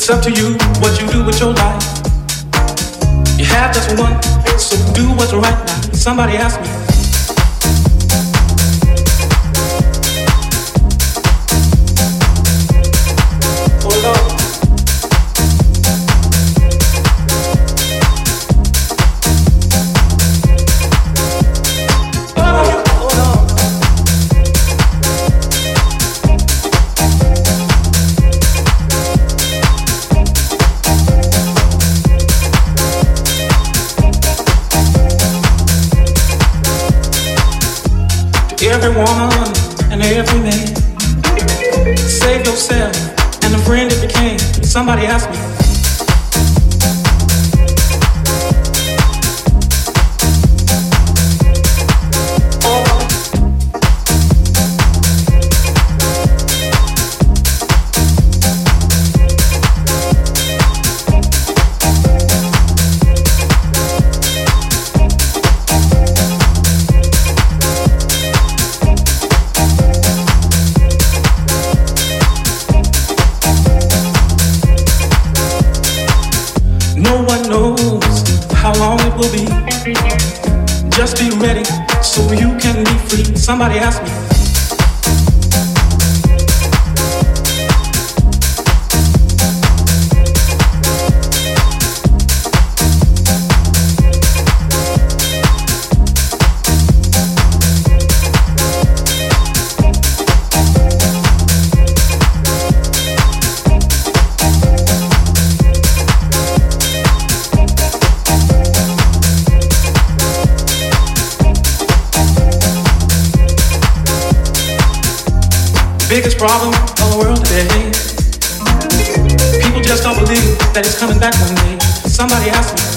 It's up to you what you do with your life. You have just one, so do what's right now. Somebody asked me. Somebody asked me. Biggest problem of the world today. People just don't believe that it's coming back one day. Somebody asked me.